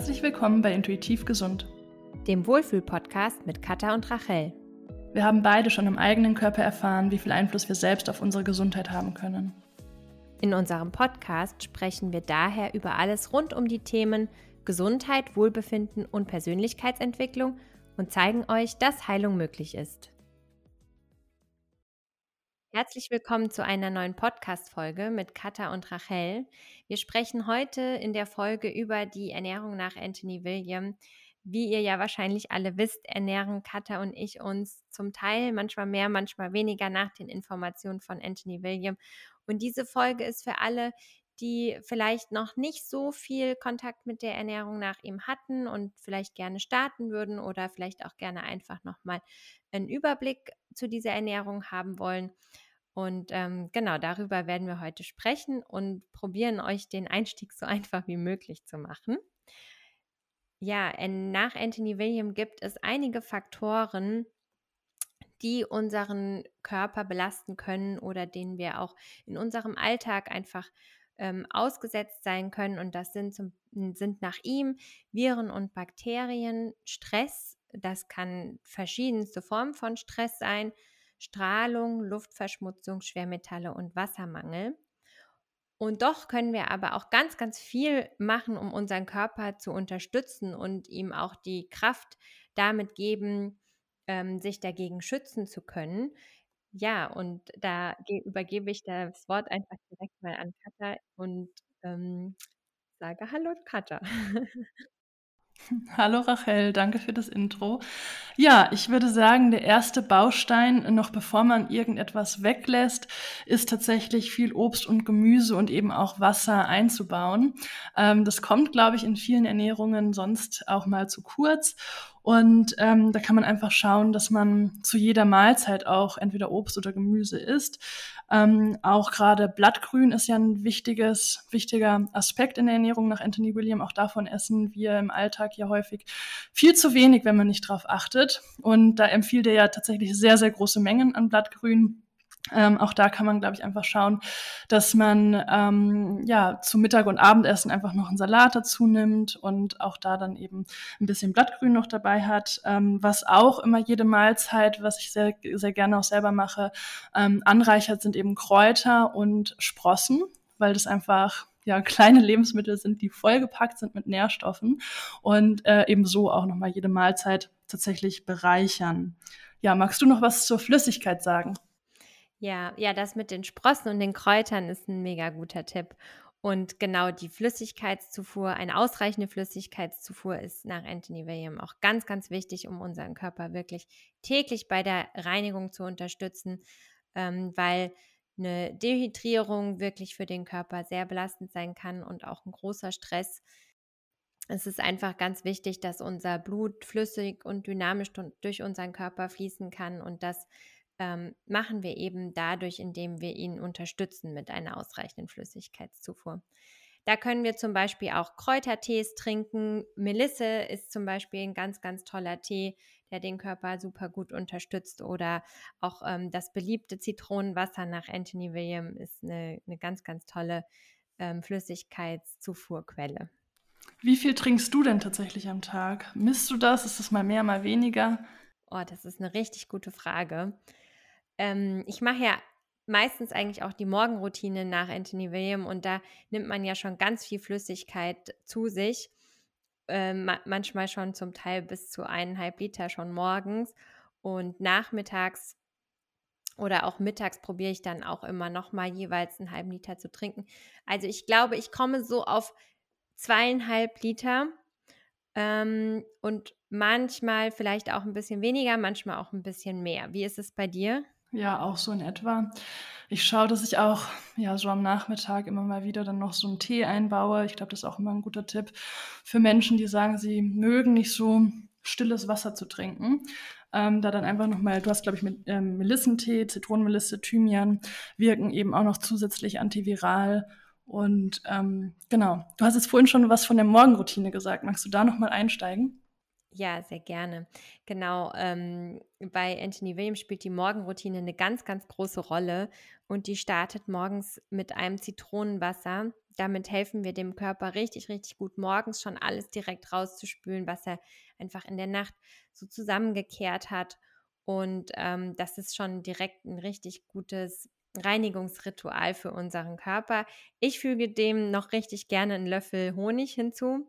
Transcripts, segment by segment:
Herzlich willkommen bei Intuitiv Gesund, dem Wohlfühl-Podcast mit Katha und Rachel. Wir haben beide schon im eigenen Körper erfahren, wie viel Einfluss wir selbst auf unsere Gesundheit haben können. In unserem Podcast sprechen wir daher über alles rund um die Themen Gesundheit, Wohlbefinden und Persönlichkeitsentwicklung und zeigen euch, dass Heilung möglich ist. Herzlich willkommen zu einer neuen Podcast-Folge mit Katha und Rachel. Wir sprechen heute in der Folge über die Ernährung nach Anthony William. Wie ihr ja wahrscheinlich alle wisst, ernähren Katha und ich uns zum Teil manchmal mehr, manchmal weniger nach den Informationen von Anthony William. Und diese Folge ist für alle, die vielleicht noch nicht so viel Kontakt mit der Ernährung nach ihm hatten und vielleicht gerne starten würden oder vielleicht auch gerne einfach nochmal einen Überblick zu dieser Ernährung haben wollen. Und ähm, genau darüber werden wir heute sprechen und probieren euch den Einstieg so einfach wie möglich zu machen. Ja, nach Anthony William gibt es einige Faktoren, die unseren Körper belasten können oder denen wir auch in unserem Alltag einfach ähm, ausgesetzt sein können. Und das sind, zum, sind nach ihm Viren und Bakterien, Stress. Das kann verschiedenste Formen von Stress sein, Strahlung, Luftverschmutzung, Schwermetalle und Wassermangel. Und doch können wir aber auch ganz, ganz viel machen, um unseren Körper zu unterstützen und ihm auch die Kraft damit geben, ähm, sich dagegen schützen zu können. Ja, und da übergebe ich das Wort einfach direkt mal an Katha und ähm, sage Hallo Katha. Hallo Rachel, danke für das Intro. Ja, ich würde sagen, der erste Baustein, noch bevor man irgendetwas weglässt, ist tatsächlich viel Obst und Gemüse und eben auch Wasser einzubauen. Ähm, das kommt, glaube ich, in vielen Ernährungen sonst auch mal zu kurz. Und ähm, da kann man einfach schauen, dass man zu jeder Mahlzeit auch entweder Obst oder Gemüse isst. Ähm, auch gerade Blattgrün ist ja ein wichtiges, wichtiger Aspekt in der Ernährung nach Anthony William. Auch davon essen wir im Alltag ja häufig viel zu wenig, wenn man nicht drauf achtet. Und da empfiehlt er ja tatsächlich sehr, sehr große Mengen an Blattgrün. Ähm, auch da kann man, glaube ich, einfach schauen, dass man ähm, ja zu Mittag und Abendessen einfach noch einen Salat dazu nimmt und auch da dann eben ein bisschen Blattgrün noch dabei hat. Ähm, was auch immer jede Mahlzeit, was ich sehr, sehr gerne auch selber mache, ähm, anreichert, sind eben Kräuter und Sprossen, weil das einfach ja, kleine Lebensmittel sind, die vollgepackt sind mit Nährstoffen und äh, eben so auch nochmal jede Mahlzeit tatsächlich bereichern. Ja, magst du noch was zur Flüssigkeit sagen? Ja, ja, das mit den Sprossen und den Kräutern ist ein mega guter Tipp. Und genau die Flüssigkeitszufuhr, eine ausreichende Flüssigkeitszufuhr ist nach Anthony William auch ganz, ganz wichtig, um unseren Körper wirklich täglich bei der Reinigung zu unterstützen, ähm, weil eine Dehydrierung wirklich für den Körper sehr belastend sein kann und auch ein großer Stress. Es ist einfach ganz wichtig, dass unser Blut flüssig und dynamisch durch unseren Körper fließen kann und dass ähm, machen wir eben dadurch, indem wir ihn unterstützen mit einer ausreichenden Flüssigkeitszufuhr. Da können wir zum Beispiel auch Kräutertees trinken. Melisse ist zum Beispiel ein ganz, ganz toller Tee, der den Körper super gut unterstützt. Oder auch ähm, das beliebte Zitronenwasser nach Anthony William ist eine, eine ganz, ganz tolle ähm, Flüssigkeitszufuhrquelle. Wie viel trinkst du denn tatsächlich am Tag? Misst du das? Ist es mal mehr, mal weniger? Oh, das ist eine richtig gute Frage ähm, ich mache ja meistens eigentlich auch die Morgenroutine nach Anthony William und da nimmt man ja schon ganz viel Flüssigkeit zu sich. Ähm, manchmal schon zum Teil bis zu eineinhalb Liter schon morgens und nachmittags oder auch mittags probiere ich dann auch immer noch mal jeweils einen halben Liter zu trinken. Also ich glaube, ich komme so auf zweieinhalb Liter ähm, und manchmal vielleicht auch ein bisschen weniger, manchmal auch ein bisschen mehr. Wie ist es bei dir? Ja, auch so in etwa. Ich schaue, dass ich auch ja so am Nachmittag immer mal wieder dann noch so einen Tee einbaue. Ich glaube, das ist auch immer ein guter Tipp für Menschen, die sagen, sie mögen nicht so stilles Wasser zu trinken. Ähm, da dann einfach nochmal, du hast, glaube ich, mit ähm, Melissentee, Zitronenmelisse, Thymian, wirken eben auch noch zusätzlich antiviral. Und ähm, genau, du hast jetzt vorhin schon was von der Morgenroutine gesagt. Magst du da nochmal einsteigen? Ja, sehr gerne. Genau, ähm, bei Anthony Williams spielt die Morgenroutine eine ganz, ganz große Rolle und die startet morgens mit einem Zitronenwasser. Damit helfen wir dem Körper richtig, richtig gut, morgens schon alles direkt rauszuspülen, was er einfach in der Nacht so zusammengekehrt hat. Und ähm, das ist schon direkt ein richtig gutes Reinigungsritual für unseren Körper. Ich füge dem noch richtig gerne einen Löffel Honig hinzu.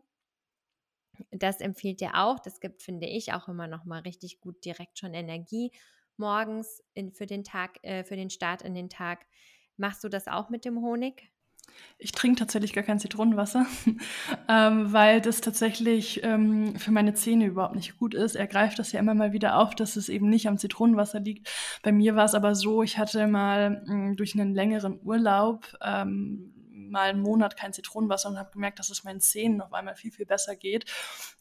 Das empfiehlt er auch. Das gibt, finde ich, auch immer noch mal richtig gut direkt schon Energie morgens in, für den Tag, äh, für den Start in den Tag. Machst du das auch mit dem Honig? Ich trinke tatsächlich gar kein Zitronenwasser, ähm, weil das tatsächlich ähm, für meine Zähne überhaupt nicht gut ist. Er greift das ja immer mal wieder auf, dass es eben nicht am Zitronenwasser liegt. Bei mir war es aber so, ich hatte mal mh, mm, durch einen längeren Urlaub ähm, mal einen Monat kein Zitronenwasser und habe gemerkt, dass es meinen Zähnen auf einmal viel, viel besser geht.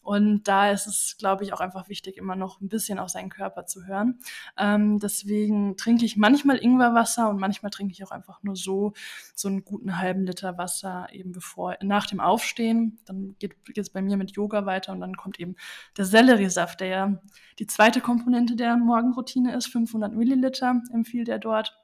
Und da ist es, glaube ich, auch einfach wichtig, immer noch ein bisschen auf seinen Körper zu hören. Ähm, deswegen trinke ich manchmal Ingwerwasser und manchmal trinke ich auch einfach nur so, so einen guten halben Liter Wasser eben bevor, nach dem Aufstehen. Dann geht es bei mir mit Yoga weiter und dann kommt eben der Selleriesaft, der ja die zweite Komponente der Morgenroutine ist. 500 Milliliter empfiehlt er dort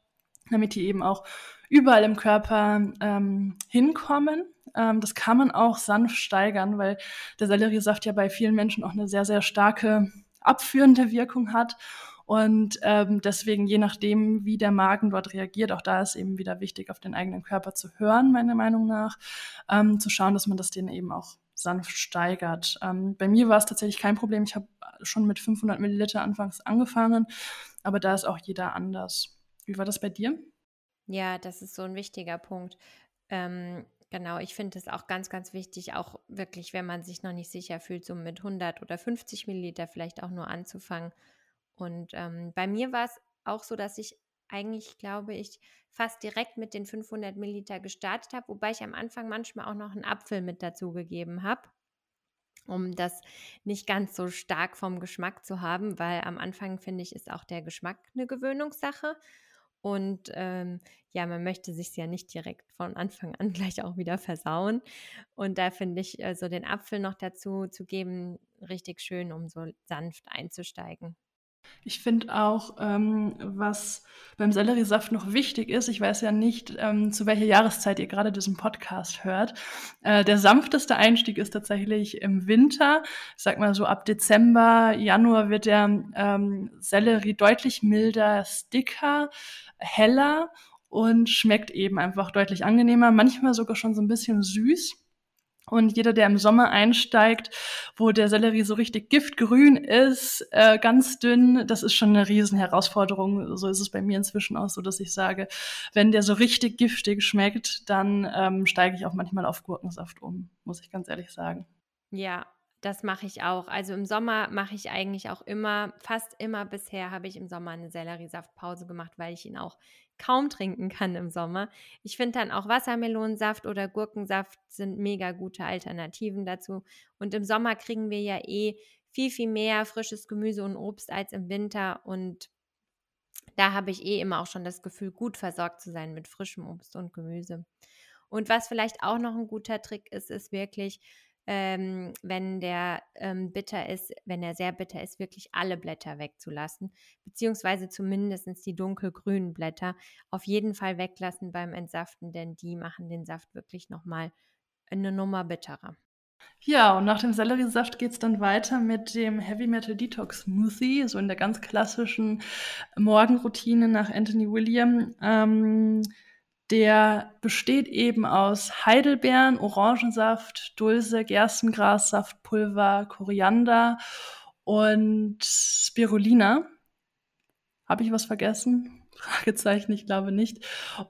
damit die eben auch überall im Körper ähm, hinkommen. Ähm, das kann man auch sanft steigern, weil der Selleriesaft ja bei vielen Menschen auch eine sehr, sehr starke abführende Wirkung hat. Und ähm, deswegen, je nachdem, wie der Magen dort reagiert, auch da ist eben wieder wichtig, auf den eigenen Körper zu hören, meiner Meinung nach, ähm, zu schauen, dass man das den eben auch sanft steigert. Ähm, bei mir war es tatsächlich kein Problem. Ich habe schon mit 500 Milliliter anfangs angefangen, aber da ist auch jeder anders. Wie war das bei dir? Ja, das ist so ein wichtiger Punkt. Ähm, genau, ich finde es auch ganz, ganz wichtig, auch wirklich, wenn man sich noch nicht sicher fühlt, so mit 100 oder 50 Milliliter vielleicht auch nur anzufangen. Und ähm, bei mir war es auch so, dass ich eigentlich, glaube ich, fast direkt mit den 500 Milliliter gestartet habe, wobei ich am Anfang manchmal auch noch einen Apfel mit dazu gegeben habe um das nicht ganz so stark vom Geschmack zu haben, weil am Anfang finde ich, ist auch der Geschmack eine Gewöhnungssache. Und ähm, ja, man möchte sich ja nicht direkt von Anfang an gleich auch wieder versauen. Und da finde ich, äh, so den Apfel noch dazu zu geben, richtig schön, um so sanft einzusteigen. Ich finde auch, ähm, was beim Selleriesaft noch wichtig ist, ich weiß ja nicht, ähm, zu welcher Jahreszeit ihr gerade diesen Podcast hört. Äh, der sanfteste Einstieg ist tatsächlich im Winter. Ich sag mal so ab Dezember, Januar wird der ähm, Sellerie deutlich milder, dicker, heller und schmeckt eben einfach deutlich angenehmer, manchmal sogar schon so ein bisschen süß. Und jeder, der im Sommer einsteigt, wo der Sellerie so richtig giftgrün ist, äh, ganz dünn, das ist schon eine riesen Herausforderung. So ist es bei mir inzwischen auch so, dass ich sage, wenn der so richtig giftig schmeckt, dann ähm, steige ich auch manchmal auf Gurkensaft um, muss ich ganz ehrlich sagen. Ja, das mache ich auch. Also im Sommer mache ich eigentlich auch immer, fast immer bisher habe ich im Sommer eine Selleriesaftpause gemacht, weil ich ihn auch kaum trinken kann im Sommer. Ich finde dann auch Wassermelonensaft oder Gurkensaft sind mega gute Alternativen dazu. Und im Sommer kriegen wir ja eh viel, viel mehr frisches Gemüse und Obst als im Winter. Und da habe ich eh immer auch schon das Gefühl, gut versorgt zu sein mit frischem Obst und Gemüse. Und was vielleicht auch noch ein guter Trick ist, ist wirklich ähm, wenn der ähm, bitter ist, wenn er sehr bitter ist, wirklich alle Blätter wegzulassen, beziehungsweise zumindest die dunkelgrünen Blätter auf jeden Fall weglassen beim Entsaften, denn die machen den Saft wirklich nochmal eine Nummer bitterer. Ja, und nach dem Selleriesaft geht es dann weiter mit dem Heavy Metal Detox Smoothie, so in der ganz klassischen Morgenroutine nach Anthony William. Ähm, der besteht eben aus Heidelbeeren, Orangensaft, Dulse, Gerstengrassaftpulver, Koriander und Spirulina. Habe ich was vergessen? Fragezeichen, ich glaube nicht.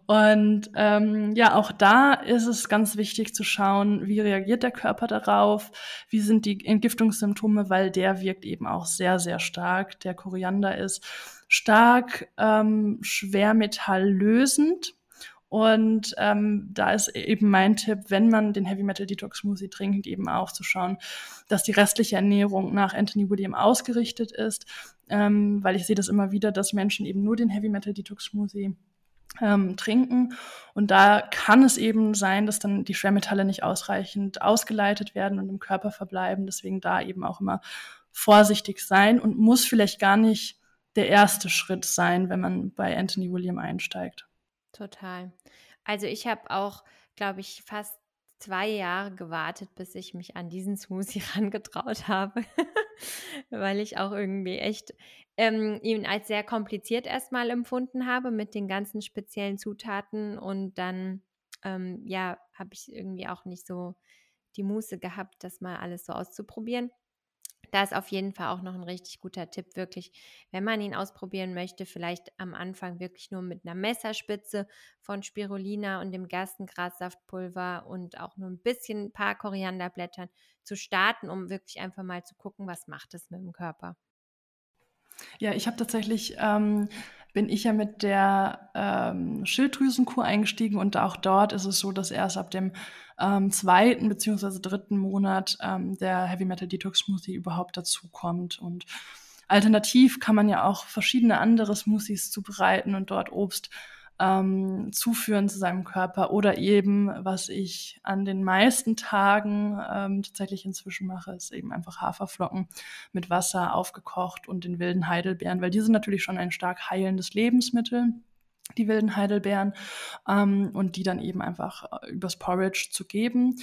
Und ähm, ja, auch da ist es ganz wichtig zu schauen, wie reagiert der Körper darauf, wie sind die Entgiftungssymptome, weil der wirkt eben auch sehr, sehr stark. Der Koriander ist stark ähm, schwermetalllösend und ähm, da ist eben mein Tipp, wenn man den Heavy Metal Detox Smoothie trinkt, eben auch zu schauen, dass die restliche Ernährung nach Anthony William ausgerichtet ist, ähm, weil ich sehe das immer wieder, dass Menschen eben nur den Heavy Metal Detox Smoothie ähm, trinken. Und da kann es eben sein, dass dann die Schwermetalle nicht ausreichend ausgeleitet werden und im Körper verbleiben. Deswegen da eben auch immer vorsichtig sein und muss vielleicht gar nicht der erste Schritt sein, wenn man bei Anthony William einsteigt. Total. Also ich habe auch glaube ich, fast zwei Jahre gewartet, bis ich mich an diesen Smoothie rangetraut habe, weil ich auch irgendwie echt ähm, ihn als sehr kompliziert erstmal empfunden habe mit den ganzen speziellen Zutaten und dann ähm, ja habe ich irgendwie auch nicht so die Muße gehabt, das mal alles so auszuprobieren. Da ist auf jeden Fall auch noch ein richtig guter Tipp, wirklich, wenn man ihn ausprobieren möchte, vielleicht am Anfang wirklich nur mit einer Messerspitze von Spirulina und dem Gerstengrassaftpulver und auch nur ein bisschen ein paar Korianderblättern zu starten, um wirklich einfach mal zu gucken, was macht es mit dem Körper. Ja, ich habe tatsächlich, ähm, bin ich ja mit der ähm, Schilddrüsenkur eingestiegen und auch dort ist es so, dass erst ab dem ähm, zweiten beziehungsweise dritten Monat ähm, der Heavy Metal Detox Smoothie überhaupt dazukommt. Und alternativ kann man ja auch verschiedene andere Smoothies zubereiten und dort Obst ähm, zuführen zu seinem Körper oder eben, was ich an den meisten Tagen ähm, tatsächlich inzwischen mache, ist eben einfach Haferflocken mit Wasser aufgekocht und den wilden Heidelbeeren, weil die sind natürlich schon ein stark heilendes Lebensmittel die wilden Heidelbeeren ähm, und die dann eben einfach äh, übers Porridge zu geben.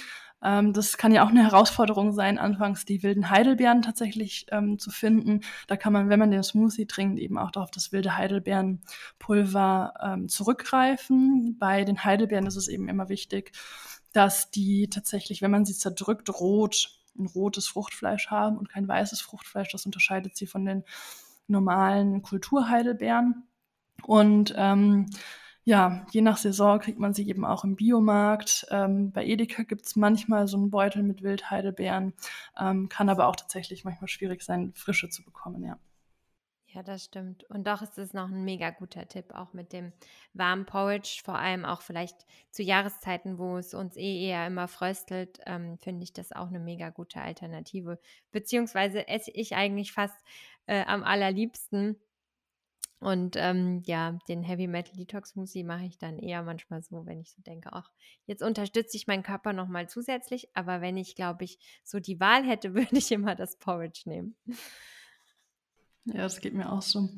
Ähm, das kann ja auch eine Herausforderung sein, anfangs die wilden Heidelbeeren tatsächlich ähm, zu finden. Da kann man, wenn man den Smoothie trinkt, eben auch auf das wilde Heidelbeerenpulver ähm, zurückgreifen. Bei den Heidelbeeren ist es eben immer wichtig, dass die tatsächlich, wenn man sie zerdrückt, rot, ein rotes Fruchtfleisch haben und kein weißes Fruchtfleisch. Das unterscheidet sie von den normalen Kulturheidelbeeren. Und ähm, ja, je nach Saison kriegt man sie eben auch im Biomarkt. Ähm, bei Edeka gibt es manchmal so einen Beutel mit Wildheidelbeeren, ähm, kann aber auch tatsächlich manchmal schwierig sein, frische zu bekommen, ja. Ja, das stimmt. Und doch ist es noch ein mega guter Tipp, auch mit dem warmen Porridge, vor allem auch vielleicht zu Jahreszeiten, wo es uns eh eher immer fröstelt, ähm, finde ich das auch eine mega gute Alternative. Beziehungsweise esse ich eigentlich fast äh, am allerliebsten und ähm, ja, den Heavy Metal Detox Smoothie mache ich dann eher manchmal so, wenn ich so denke, ach, jetzt unterstütze ich meinen Körper nochmal zusätzlich. Aber wenn ich, glaube ich, so die Wahl hätte, würde ich immer das Porridge nehmen. Ja, das geht mir auch so.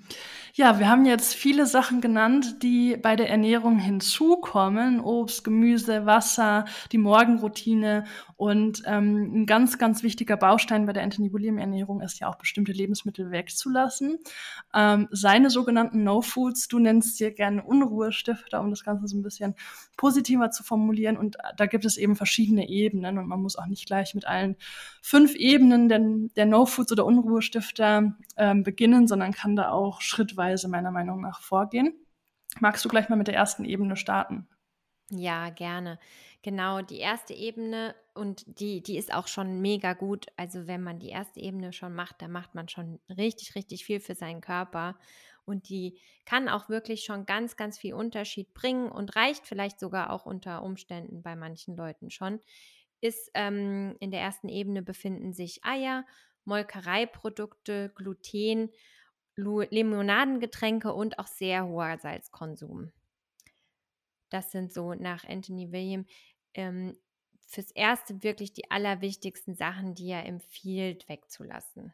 Ja, wir haben jetzt viele Sachen genannt, die bei der Ernährung hinzukommen. Obst, Gemüse, Wasser, die Morgenroutine. Und ähm, ein ganz, ganz wichtiger Baustein bei der Anthony William Ernährung ist ja auch bestimmte Lebensmittel wegzulassen. Ähm, seine sogenannten No-Foods, du nennst dir gerne Unruhestifter, um das Ganze so ein bisschen positiver zu formulieren. Und da gibt es eben verschiedene Ebenen und man muss auch nicht gleich mit allen fünf Ebenen der, der No-Foods oder Unruhestifter ähm, beginnen, sondern kann da auch schrittweise meiner Meinung nach vorgehen. Magst du gleich mal mit der ersten Ebene starten? Ja, gerne. Genau, die erste Ebene und die, die ist auch schon mega gut. Also wenn man die erste Ebene schon macht, dann macht man schon richtig, richtig viel für seinen Körper. Und die kann auch wirklich schon ganz, ganz viel Unterschied bringen und reicht vielleicht sogar auch unter Umständen bei manchen Leuten schon. Ist ähm, in der ersten Ebene befinden sich Eier, Molkereiprodukte, Gluten, Limonadengetränke und auch sehr hoher Salzkonsum. Das sind so nach Anthony William ähm, fürs Erste wirklich die allerwichtigsten Sachen, die er empfiehlt, wegzulassen.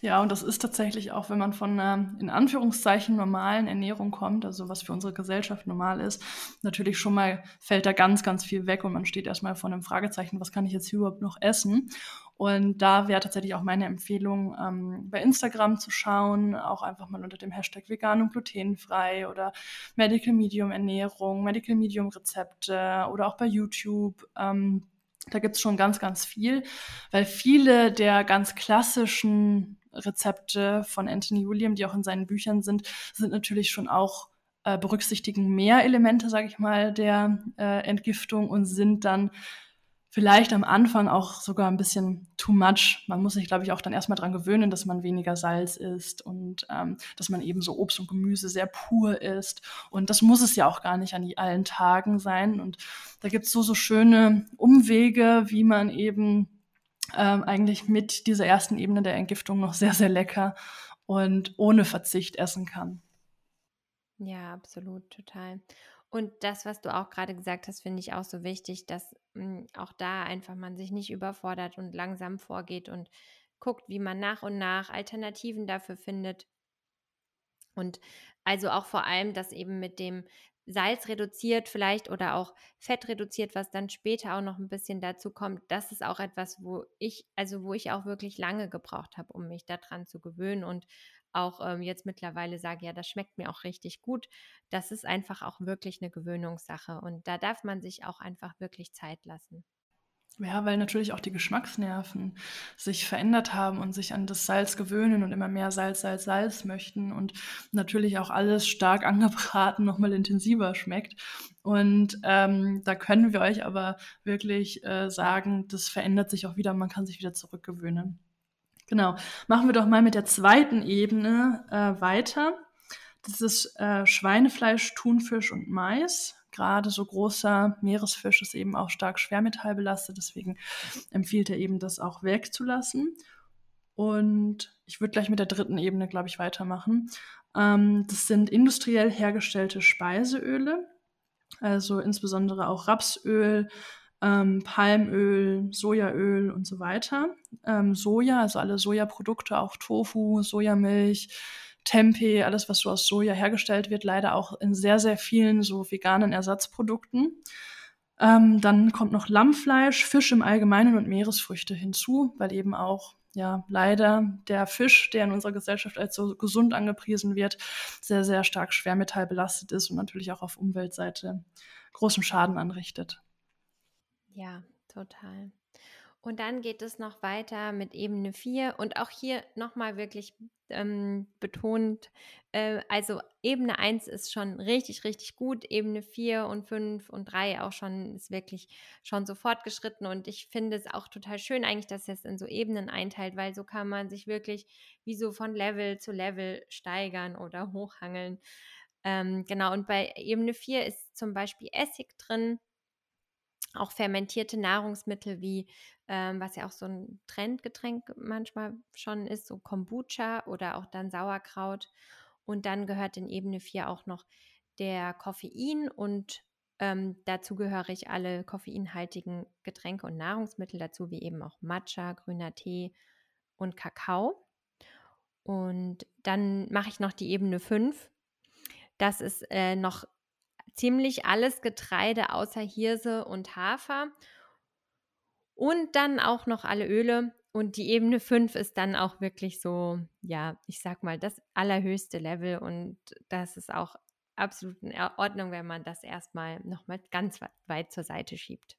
Ja, und das ist tatsächlich auch, wenn man von einer in Anführungszeichen normalen Ernährung kommt, also was für unsere Gesellschaft normal ist, natürlich schon mal fällt da ganz, ganz viel weg und man steht erstmal vor einem Fragezeichen, was kann ich jetzt hier überhaupt noch essen? Und da wäre tatsächlich auch meine Empfehlung, ähm, bei Instagram zu schauen, auch einfach mal unter dem Hashtag vegan und glutenfrei oder Medical Medium Ernährung, Medical Medium Rezepte oder auch bei YouTube. Ähm, da gibt's schon ganz, ganz viel, weil viele der ganz klassischen Rezepte von Anthony William, die auch in seinen Büchern sind, sind natürlich schon auch äh, berücksichtigen mehr Elemente, sage ich mal, der äh, Entgiftung und sind dann vielleicht am Anfang auch sogar ein bisschen too much. Man muss sich, glaube ich, auch dann erstmal dran gewöhnen, dass man weniger Salz isst und ähm, dass man eben so Obst und Gemüse sehr pur isst. Und das muss es ja auch gar nicht an allen Tagen sein. Und da gibt es so, so schöne Umwege, wie man eben ähm, eigentlich mit dieser ersten Ebene der Entgiftung noch sehr, sehr lecker und ohne Verzicht essen kann. Ja, absolut, total. Und das, was du auch gerade gesagt hast, finde ich auch so wichtig, dass mh, hm, auch da einfach man sich nicht überfordert und langsam vorgeht und guckt, wie man nach und nach Alternativen dafür findet. Und also auch vor allem, dass eben mit dem Salz reduziert vielleicht oder auch Fett reduziert, was dann später auch noch ein bisschen dazu kommt. Das ist auch etwas, wo ich, also wo ich auch wirklich lange gebraucht habe, um mich daran zu gewöhnen und auch ähm, jetzt mittlerweile sage, ja, das schmeckt mir auch richtig gut. Das ist einfach auch wirklich eine Gewöhnungssache und da darf man sich auch einfach wirklich Zeit lassen. Ja, weil natürlich auch die Geschmacksnerven sich verändert haben und sich an das Salz gewöhnen und immer mehr Salz, Salz, Salz möchten und natürlich auch alles stark angebraten nochmal intensiver schmeckt. Und ähm, da können wir euch aber wirklich äh, sagen, das verändert sich auch wieder, man kann sich wieder zurückgewöhnen. Genau. Machen wir doch mal mit der zweiten Ebene äh, weiter. Das ist äh, Schweinefleisch, Thunfisch und Mais gerade so großer Meeresfisch ist eben auch stark schwermetallbelastet, deswegen empfiehlt er eben, das auch wegzulassen. Und ich würde gleich mit der dritten Ebene, glaube ich, weitermachen. Ähm, das sind industriell hergestellte Speiseöle, also insbesondere auch Rapsöl, ähm, Palmöl, Sojaöl und so weiter. Ähm, Soja, also alle Sojaprodukte, auch Tofu, Sojamilch, Tempeh, alles, was so aus Soja hergestellt wird, leider auch in sehr, sehr vielen so veganen Ersatzprodukten. Ähm, dann kommt noch Lammfleisch, Fisch im Allgemeinen und Meeresfrüchte hinzu, weil eben auch ja leider der Fisch, der in unserer Gesellschaft als so gesund angepriesen wird, sehr, sehr stark schwermetallbelastet ist und natürlich auch auf Umweltseite großen Schaden anrichtet. Ja, total. Und dann geht es noch weiter mit Ebene 4 und auch hier nochmal wirklich ähm, betont, äh, also Ebene 1 ist schon richtig, richtig gut, Ebene 4 und 5 und 3 auch schon ist wirklich schon so fortgeschritten und ich finde es auch total schön eigentlich, dass es in so Ebenen einteilt, weil so kann man sich wirklich wie so von Level zu Level steigern oder hochhangeln. Ähm, genau, und bei Ebene 4 ist zum Beispiel Essig drin, auch fermentierte Nahrungsmittel wie, ähm, was ja auch so ein Trendgetränk manchmal schon ist, so Kombucha oder auch dann Sauerkraut. Und dann gehört in Ebene 4 auch noch der Koffein und ähm, dazu gehöre ich alle koffeinhaltigen Getränke und Nahrungsmittel dazu, wie eben auch Matcha, grüner Tee und Kakao. Und dann mache ich noch die Ebene 5. Das ist äh, noch ziemlich alles Getreide außer Hirse und Hafer. Und dann auch noch alle Öle. Und die Ebene 5 ist dann auch wirklich so, ja, ich sag mal, das allerhöchste Level. Und das ist auch absolut in Ordnung, wenn man das erstmal nochmal ganz weit zur Seite schiebt.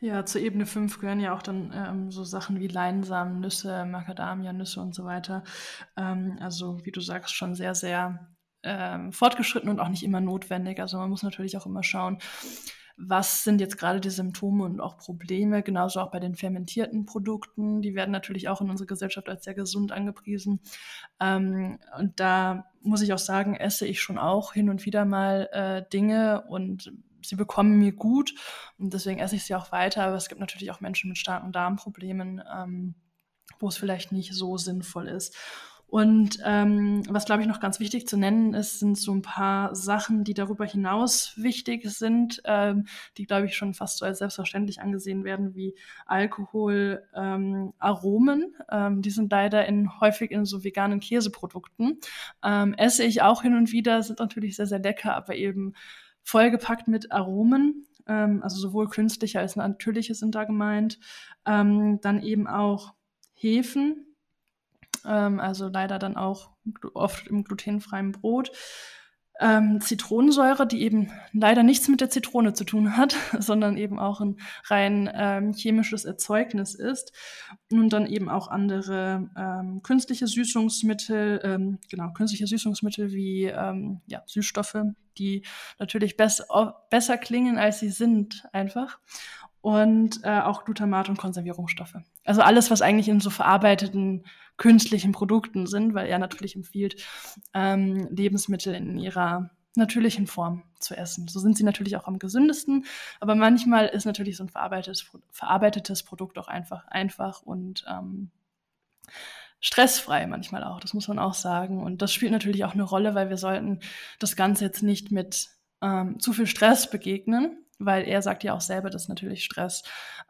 Ja, zur Ebene 5 gehören ja auch dann ähm, so Sachen wie Leinsamen, Nüsse, Macadamia-Nüsse und so weiter. Ähm, also, wie du sagst, schon sehr, sehr ähm, fortgeschritten und auch nicht immer notwendig. Also man muss natürlich auch immer schauen, was sind jetzt gerade die Symptome und auch Probleme, genauso auch bei den fermentierten Produkten. Die werden natürlich auch in unserer Gesellschaft als sehr gesund angepriesen. Ähm, und da muss ich auch sagen, esse ich schon auch hin und wieder mal äh, Dinge und sie bekommen mir gut und deswegen esse ich sie auch weiter. Aber es gibt natürlich auch Menschen mit starken Darmproblemen, ähm, wo es vielleicht nicht so sinnvoll ist. Und ähm, was, glaube ich, noch ganz wichtig zu nennen ist, sind so ein paar Sachen, die darüber hinaus wichtig sind, ähm, die, glaube ich, schon fast so als selbstverständlich angesehen werden, wie Alkohol, ähm, Aromen. Ähm, die sind leider in, häufig in so veganen Käseprodukten. Ähm, esse ich auch hin und wieder, sind natürlich sehr, sehr lecker, aber eben vollgepackt mit Aromen. Ähm, also sowohl künstliche als natürliche sind da gemeint. Ähm, dann eben auch Hefen, ähm, also leider dann auch oft im glutenfreien Brot. Ähm, Zitronensäure, die eben leider nichts mit der Zitrone zu tun hat, sondern eben auch ein rein ähm, chemisches Erzeugnis ist. Und dann eben auch andere ähm, künstliche Süßungsmittel, ähm, genau, künstliche Süßungsmittel wie ähm, ja, Süßstoffe, die natürlich bess besser klingen, als sie sind, einfach und äh, auch Glutamat und Konservierungsstoffe. Also alles, was eigentlich in so verarbeiteten künstlichen Produkten sind, weil er natürlich empfiehlt, ähm, Lebensmittel in ihrer natürlichen Form zu essen. So sind sie natürlich auch am gesündesten, aber manchmal ist natürlich so ein verarbeitetes, verarbeitetes Produkt auch einfach einfach und ähm, stressfrei manchmal auch, das muss man auch sagen. Und das spielt natürlich auch eine Rolle, weil wir sollten das Ganze jetzt nicht mit ähm, zu viel Stress begegnen, weil er sagt ja auch selber, dass natürlich Stress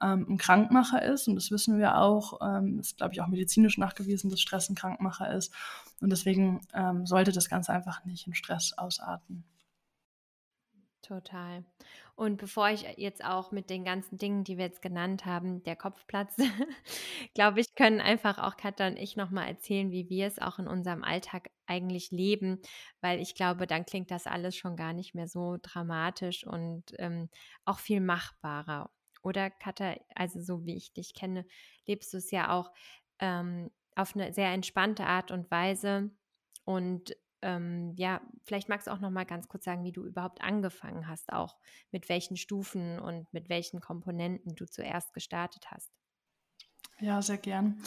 ähm, ein Krankmacher ist und das wissen wir auch. Ähm, ist, glaube ich, auch medizinisch nachgewiesen, dass Stress ein Krankmacher ist und deswegen ähm, sollte das Ganze einfach nicht in Stress ausarten. Total. Und bevor ich jetzt auch mit den ganzen Dingen, die wir jetzt genannt haben, der Kopf platzt, glaube ich, können einfach auch Katja und ich nochmal erzählen, wie wir es auch in unserem Alltag eigentlich leben, weil ich glaube, dann klingt das alles schon gar nicht mehr so dramatisch und ähm, auch viel machbarer. Oder Katja, also so wie ich dich kenne, lebst du es ja auch ähm, auf eine sehr entspannte Art und Weise und ähm, ja, vielleicht magst du auch noch mal ganz kurz sagen, wie du überhaupt angefangen hast, auch mit welchen Stufen und mit welchen Komponenten du zuerst gestartet hast. Ja, sehr gern.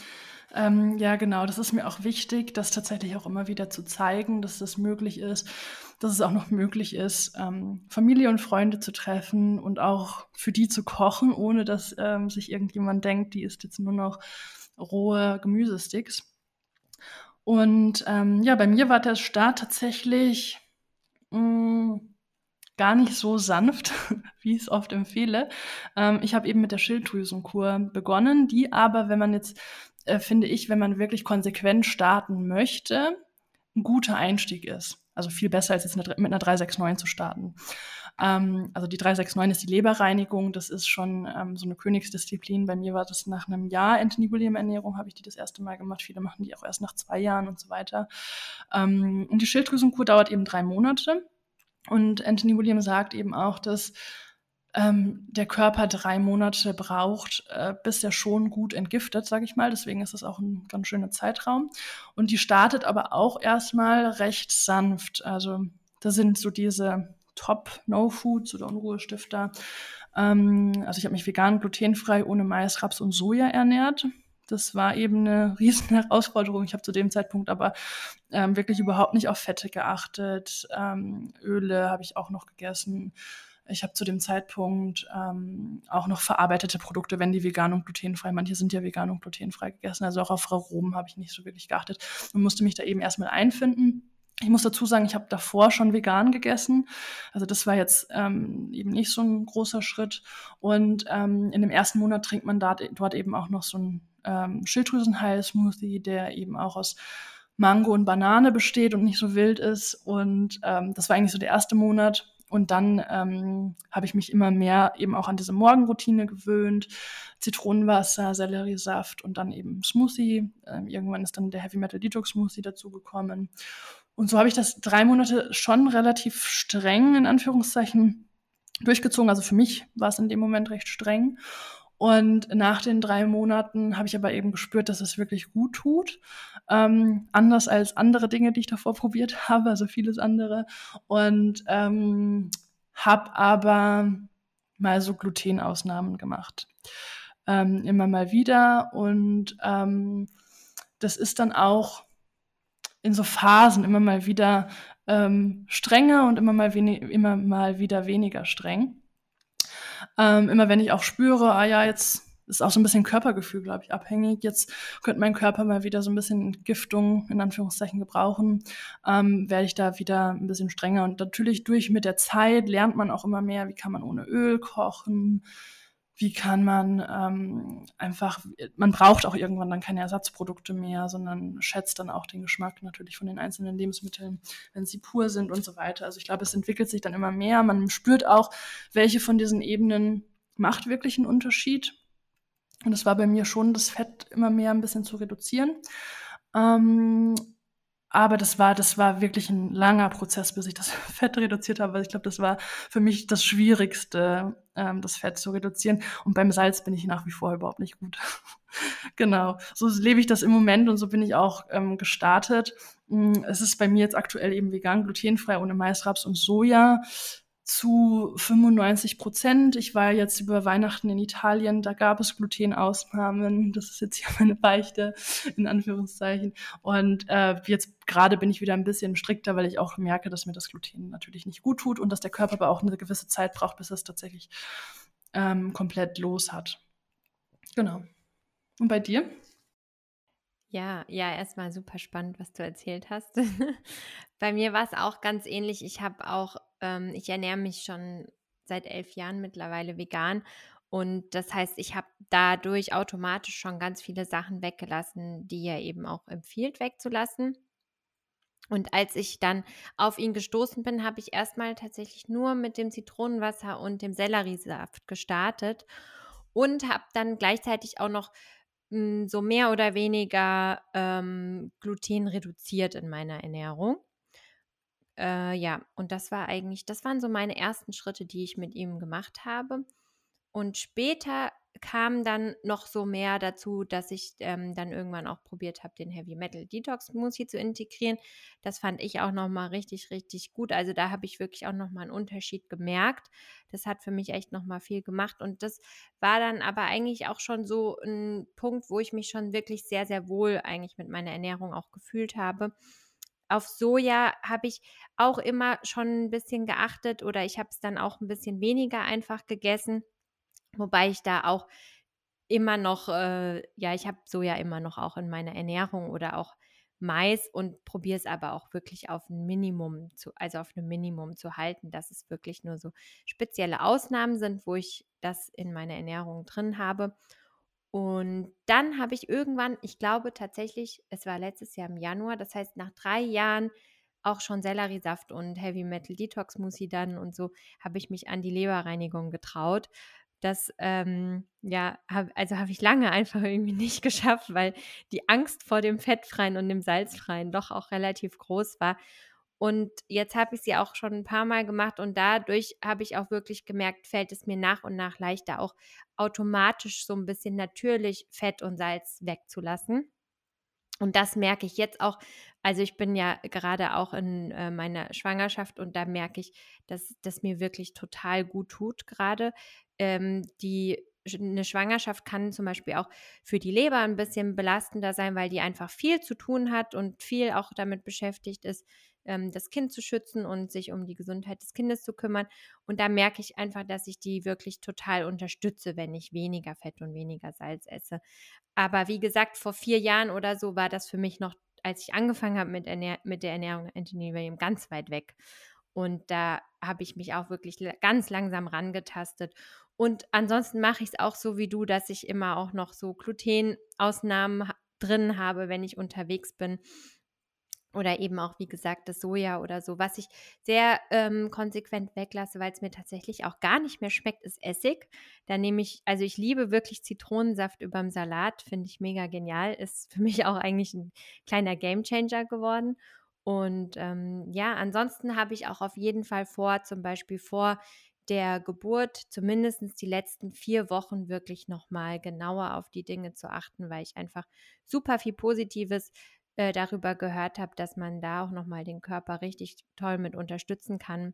Ähm, ja, genau, das ist mir auch wichtig, das tatsächlich auch immer wieder zu zeigen, dass das möglich ist, dass es auch noch möglich ist, ähm, Familie und Freunde zu treffen und auch für die zu kochen, ohne dass ähm, sich irgendjemand denkt, die isst jetzt nur noch rohe Gemüsesticks. Und ähm, ja, bei mir war der Start tatsächlich mh, mm, gar nicht so sanft, wie ich es oft empfehle. Ähm, ich habe eben mit der Schilddrüsenkur begonnen, die aber, wenn man jetzt, äh, finde ich, wenn man wirklich konsequent starten möchte, ein guter Einstieg ist. Also viel besser als jetzt mit einer 369 zu starten. Ähm, also die 369 ist die Leberreinigung, das ist schon ähm, so eine Königsdisziplin. Bei mir war das nach einem Jahr Anthony William Ernährung, habe ich die das erste Mal gemacht. Viele machen die auch erst nach zwei Jahren und so weiter. Ähm, und die Schilddrüsenkur dauert eben drei Monate. Und Anthony William sagt eben auch, dass ähm, der Körper drei Monate braucht, äh, bis er schon gut entgiftet, sage ich mal. Deswegen ist das auch ein ganz schöner Zeitraum. Und die startet aber auch erstmal recht sanft. Also da sind so diese Top-No-Foods oder Unruhestifter. Ähm, also ich habe mich vegan, glutenfrei, ohne Mais, Raps und Soja ernährt. Das war eben eine riesen Herausforderung. Ich habe zu dem Zeitpunkt aber ähm, wirklich überhaupt nicht auf Fette geachtet. Ähm, Öle habe ich auch noch gegessen. Ich habe zu dem Zeitpunkt ähm, auch noch verarbeitete Produkte, wenn die vegan und glutenfrei, manche sind ja vegan und glutenfrei gegessen. Also auch auf Aromen habe ich nicht so wirklich geachtet und musste mich da eben erstmal einfinden. Ich muss dazu sagen, ich habe davor schon vegan gegessen. Also das war jetzt ähm, eben nicht so ein großer Schritt. Und ähm, in dem ersten Monat trinkt man da, dort eben auch noch so ein ähm, Schilddrüsenheil-Smoothie, der eben auch aus Mango und Banane besteht und nicht so wild ist. Und ähm, das war eigentlich so der erste Monat. Und dann ähm, habe ich mich immer mehr eben auch an diese Morgenroutine gewöhnt. Zitronenwasser, Selleriesaft und dann eben Smoothie. Ähm, irgendwann ist dann der Heavy Metal Detox Smoothie dazugekommen. Und so habe ich das drei Monate schon relativ streng, in Anführungszeichen, durchgezogen. Also für mich war es in dem Moment recht streng. Und nach den drei Monaten habe ich aber eben gespürt, dass es wirklich gut tut. Ähm, anders als andere Dinge, die ich davor probiert habe, also vieles andere. Und ähm, habe aber mal so Glutenausnahmen gemacht. Ähm, immer mal wieder. Und ähm, das ist dann auch in so Phasen immer mal wieder ähm, strenger und immer mal, immer mal wieder weniger streng. Ähm, immer wenn ich auch spüre, ah ja, jetzt ist auch so ein bisschen Körpergefühl, glaube ich, abhängig. Jetzt könnte mein Körper mal wieder so ein bisschen Entgiftung in Anführungszeichen gebrauchen, ähm, werde ich da wieder ein bisschen strenger. Und natürlich durch mit der Zeit lernt man auch immer mehr, wie kann man ohne Öl kochen, wie kann man ähm, einfach, man braucht auch irgendwann dann keine Ersatzprodukte mehr, sondern schätzt dann auch den Geschmack natürlich von den einzelnen Lebensmitteln, wenn sie pur sind und so weiter. Also ich glaube, es entwickelt sich dann immer mehr. Man spürt auch, welche von diesen Ebenen macht wirklich einen Unterschied. Und es war bei mir schon, das Fett immer mehr ein bisschen zu reduzieren. Ähm, aber das war, das war wirklich ein langer Prozess, bis ich das Fett reduziert habe. Ich glaube, das war für mich das Schwierigste, ähm, das Fett zu reduzieren. Und beim Salz bin ich nach wie vor überhaupt nicht gut. genau. So lebe ich das im Moment und so bin ich auch ähm, gestartet. Mm, es ist bei mir jetzt aktuell eben vegan, glutenfrei, ohne Maisraps und Soja zu 95 Prozent. Ich war jetzt über Weihnachten in Italien, da gab es Glutenausnahmen. Das ist jetzt hier meine Beichte, in Anführungszeichen. Und äh, jetzt gerade bin ich wieder ein bisschen strikter, weil ich auch merke, dass mir das Gluten natürlich nicht gut tut und dass der Körper aber auch eine gewisse Zeit braucht, bis es tatsächlich ähm, komplett los hat. Genau. Und bei dir? Ja, ja, erstmal super spannend, was du erzählt hast. Bei mir war es auch ganz ähnlich. Ich habe auch, ähm, ich ernähre mich schon seit elf Jahren mittlerweile vegan. Und das heißt, ich habe dadurch automatisch schon ganz viele Sachen weggelassen, die er eben auch empfiehlt wegzulassen. Und als ich dann auf ihn gestoßen bin, habe ich erstmal tatsächlich nur mit dem Zitronenwasser und dem Selleriesaft gestartet und habe dann gleichzeitig auch noch mh, hm, so mehr oder weniger ähm, Gluten reduziert in meiner Ernährung. Äh, ja, und das war eigentlich, das waren so meine ersten Schritte, die ich mit ihm gemacht habe. Und später kam dann noch so mehr dazu, dass ich ähm, dann irgendwann auch probiert habe, den Heavy Metal Detox Smoothie zu integrieren. Das fand ich auch nochmal richtig, richtig gut. Also da habe ich wirklich auch nochmal einen Unterschied gemerkt. Das hat für mich echt nochmal viel gemacht. Und das war dann aber eigentlich auch schon so ein Punkt, wo ich mich schon wirklich sehr, sehr wohl eigentlich mit meiner Ernährung auch gefühlt habe auf Soja habe ich auch immer schon ein bisschen geachtet oder ich habe es dann auch ein bisschen weniger einfach gegessen, wobei ich da auch immer noch, äh, ja, ich habe Soja immer noch auch in meiner Ernährung oder auch Mais und probiere es aber auch wirklich auf ein Minimum zu, also auf ein Minimum zu halten, dass es wirklich nur so spezielle Ausnahmen sind, wo ich das in meiner Ernährung drin habe. Und dann habe ich irgendwann, ich glaube tatsächlich, es war letztes Jahr im Januar, das heißt nach drei Jahren auch schon Selleriesaft und Heavy Metal Detox Smoothie dann und so, habe ich mich an die Leberreinigung getraut. Das, ähm, ja, hab, also habe ich lange einfach irgendwie nicht geschafft, weil die Angst vor dem Fettfreien und dem Salzfreien doch auch relativ groß war. Und jetzt habe ich sie auch schon ein paar Mal gemacht und dadurch habe ich auch wirklich gemerkt, fällt es mir nach und nach leichter, auch automatisch so ein bisschen natürlich Fett und Salz wegzulassen. Und das merke ich jetzt auch. Also ich bin ja gerade auch in äh, meiner Schwangerschaft und da merke ich, dass das mir wirklich total gut tut gerade. Ähm, die eine Schwangerschaft kann zum Beispiel auch für die Leber ein bisschen belastender sein, weil die einfach viel zu tun hat und viel auch damit beschäftigt ist, ähm, das Kind zu schützen und sich um die Gesundheit des Kindes zu kümmern. Und da merke ich einfach, dass ich die wirklich total unterstütze, wenn ich weniger Fett und weniger Salz esse. Aber wie gesagt, vor vier Jahren oder so war das für mich noch, als ich angefangen habe mit, Ernähr mit der Ernährung Anthony William, ganz weit weg. Und da habe ich mich auch wirklich ganz langsam rangetastet. Und ansonsten mache ich es auch so wie du, dass ich immer auch noch so Glutenausnahmen drin habe, wenn ich unterwegs bin. Oder eben auch, wie gesagt, das Soja oder so. Was ich sehr ähm, konsequent weglasse, weil es mir tatsächlich auch gar nicht mehr schmeckt, ist Essig. Da nehme ich, also ich liebe wirklich Zitronensaft überm Salat, finde ich mega genial. Ist für mich auch eigentlich ein kleiner Gamechanger geworden. Und ähm, ja, ansonsten habe ich auch auf jeden Fall vor, zum Beispiel vor der Geburt zumindest die letzten vier Wochen wirklich nochmal genauer auf die Dinge zu achten, weil ich einfach super viel Positives äh, darüber gehört habe, dass man da auch nochmal den Körper richtig toll mit unterstützen kann.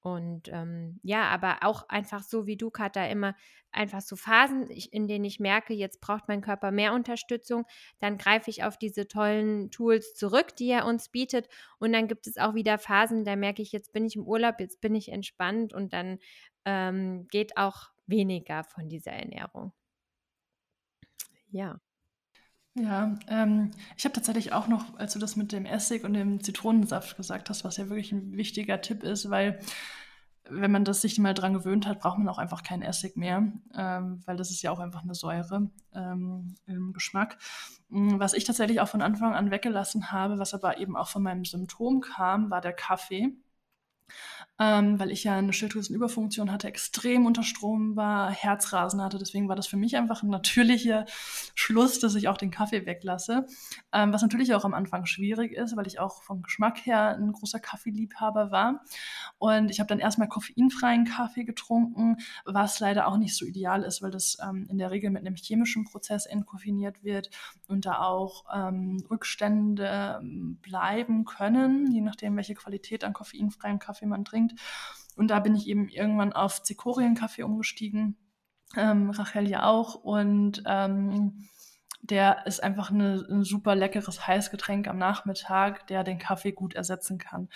Und ähm, ja, aber auch einfach so wie du, Katha, immer einfach so Phasen, in denen ich merke, jetzt braucht mein Körper mehr Unterstützung, dann greife ich auf diese tollen Tools zurück, die er uns bietet. Und dann gibt es auch wieder Phasen, da merke ich, jetzt bin ich im Urlaub, jetzt bin ich entspannt und dann ähm, geht auch weniger von dieser Ernährung. Ja. Ja, ähm, ich habe tatsächlich auch noch, als du das mit dem Essig und dem Zitronensaft gesagt hast, was ja wirklich ein wichtiger Tipp ist, weil wenn man das sich mal dran gewöhnt hat, braucht man auch einfach keinen Essig mehr, ähm, weil das ist ja auch einfach eine Säure ähm, im Geschmack. Mm, was ich tatsächlich auch von Anfang an weggelassen habe, was aber eben auch von meinem Symptom kam, war der Kaffee ähm, weil ich ja eine Schilddrüsenüberfunktion hatte, extrem unter Strom war, Herzrasen hatte. Deswegen war das für mich einfach ein natürlicher Schluss, dass ich auch den Kaffee weglasse. Ähm, was natürlich auch am Anfang schwierig ist, weil ich auch vom Geschmack her ein großer Kaffeeliebhaber war. Und ich habe dann erstmal koffeinfreien Kaffee getrunken, was leider auch nicht so ideal ist, weil das ähm, in der Regel mit einem chemischen Prozess entkoffiniert wird und da auch ähm, Rückstände ähm, bleiben können, je nachdem, welche Qualität an koffeinfreiem Kaffee man trinkt bringt. Und da bin ich eben irgendwann auf Zikorien-Kaffee umgestiegen. Ähm, Rachel ja auch. Und ähm, der ist einfach eine, ein super leckeres Heißgetränk am Nachmittag, der den Kaffee gut ersetzen kann.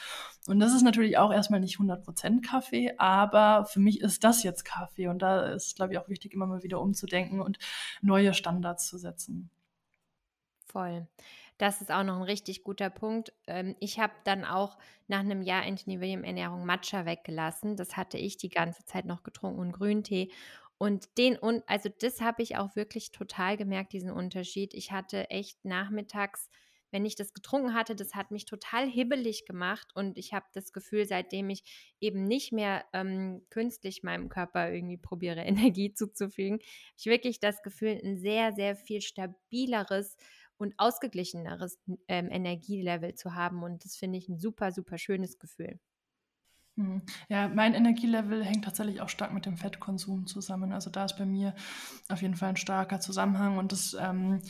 Und das ist natürlich auch erstmal nicht 100% Kaffee, aber für mich ist das jetzt Kaffee. Und da ist, glaube ich, auch wichtig, immer mal wieder umzudenken und neue Standards zu setzen. Voll. Das ist auch noch ein richtig guter Punkt. Ähm, ich habe dann auch nach einem Jahr Anthony William Ernährung Matcha weggelassen. Das hatte ich die ganze Zeit noch getrunken und Grüntee. Und den, und also das habe ich auch wirklich total gemerkt, diesen Unterschied. Ich hatte echt nachmittags wenn ich das getrunken hatte, das hat mich total hibbelig gemacht und ich habe das Gefühl, seitdem ich eben nicht mehr ähm, künstlich meinem Körper irgendwie probiere, Energie zuzufügen, habe ich wirklich das Gefühl, ein sehr, sehr viel stabileres und ausgeglicheneres ähm, Energielevel zu haben. Und das finde ich ein super, super schönes Gefühl. Hm. Ja, mein Energielevel hängt tatsächlich auch stark mit dem Fettkonsum zusammen. Also da ist bei mir auf jeden Fall ein starker Zusammenhang und das ähm,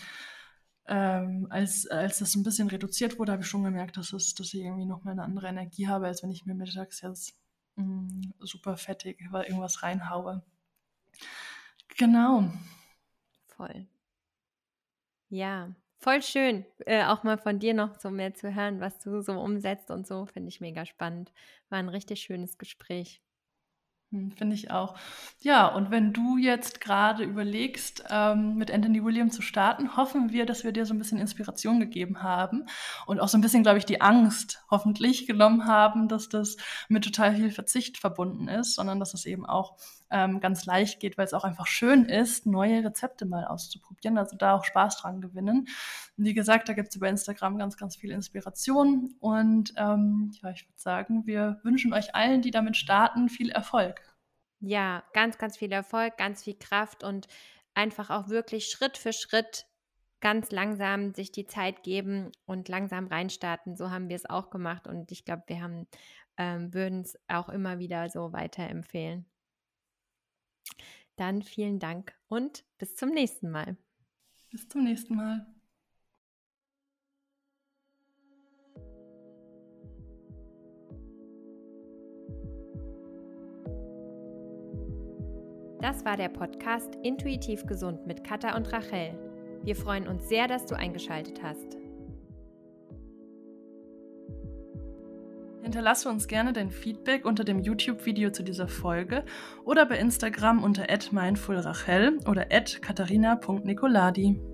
ähm, als, als das ein bisschen reduziert wurde, habe ich schon gemerkt, dass, es, dass ich irgendwie nochmal eine andere Energie habe, als wenn ich mir mittags jetzt mh, hm, super fettig irgendwas reinhaue. Genau. Voll. Ja, Voll schön, äh, auch mal von dir noch so mehr zu hören, was du so umsetzt und so, finde ich mega spannend. War ein richtig schönes Gespräch. Hm, finde ich auch. Ja, und wenn du jetzt gerade überlegst, ähm, mit Anthony William zu starten, hoffen wir, dass wir dir so ein bisschen Inspiration gegeben haben und auch so ein bisschen, glaube ich, die Angst hoffentlich genommen haben, dass das mit total viel Verzicht verbunden ist, sondern dass es eben auch ähm, ganz leicht geht, weil es auch einfach schön ist, neue Rezepte mal auszuprobieren, also da auch Spaß dran gewinnen. Und wie gesagt, da gibt es über Instagram ganz, ganz viel Inspiration und ähm, ja, ich würde sagen, wir wünschen euch allen, die damit starten, viel Erfolg. Ja, ganz, ganz viel Erfolg, ganz viel Kraft und einfach auch wirklich Schritt für Schritt ganz langsam sich die Zeit geben und langsam reinstarten. So haben wir es auch gemacht und ich glaube, wir haben ähm, würden es auch immer wieder so weiterempfehlen. Dann vielen Dank und bis zum nächsten Mal. Bis zum nächsten Mal. Das war der Podcast Intuitiv Gesund mit Katha und Rachel. Wir freuen uns sehr, dass du eingeschaltet hast. Hinterlasse uns gerne dein Feedback unter dem YouTube-Video zu dieser Folge oder bei Instagram unter @mindfulrachel oder @katharina.nicoladi.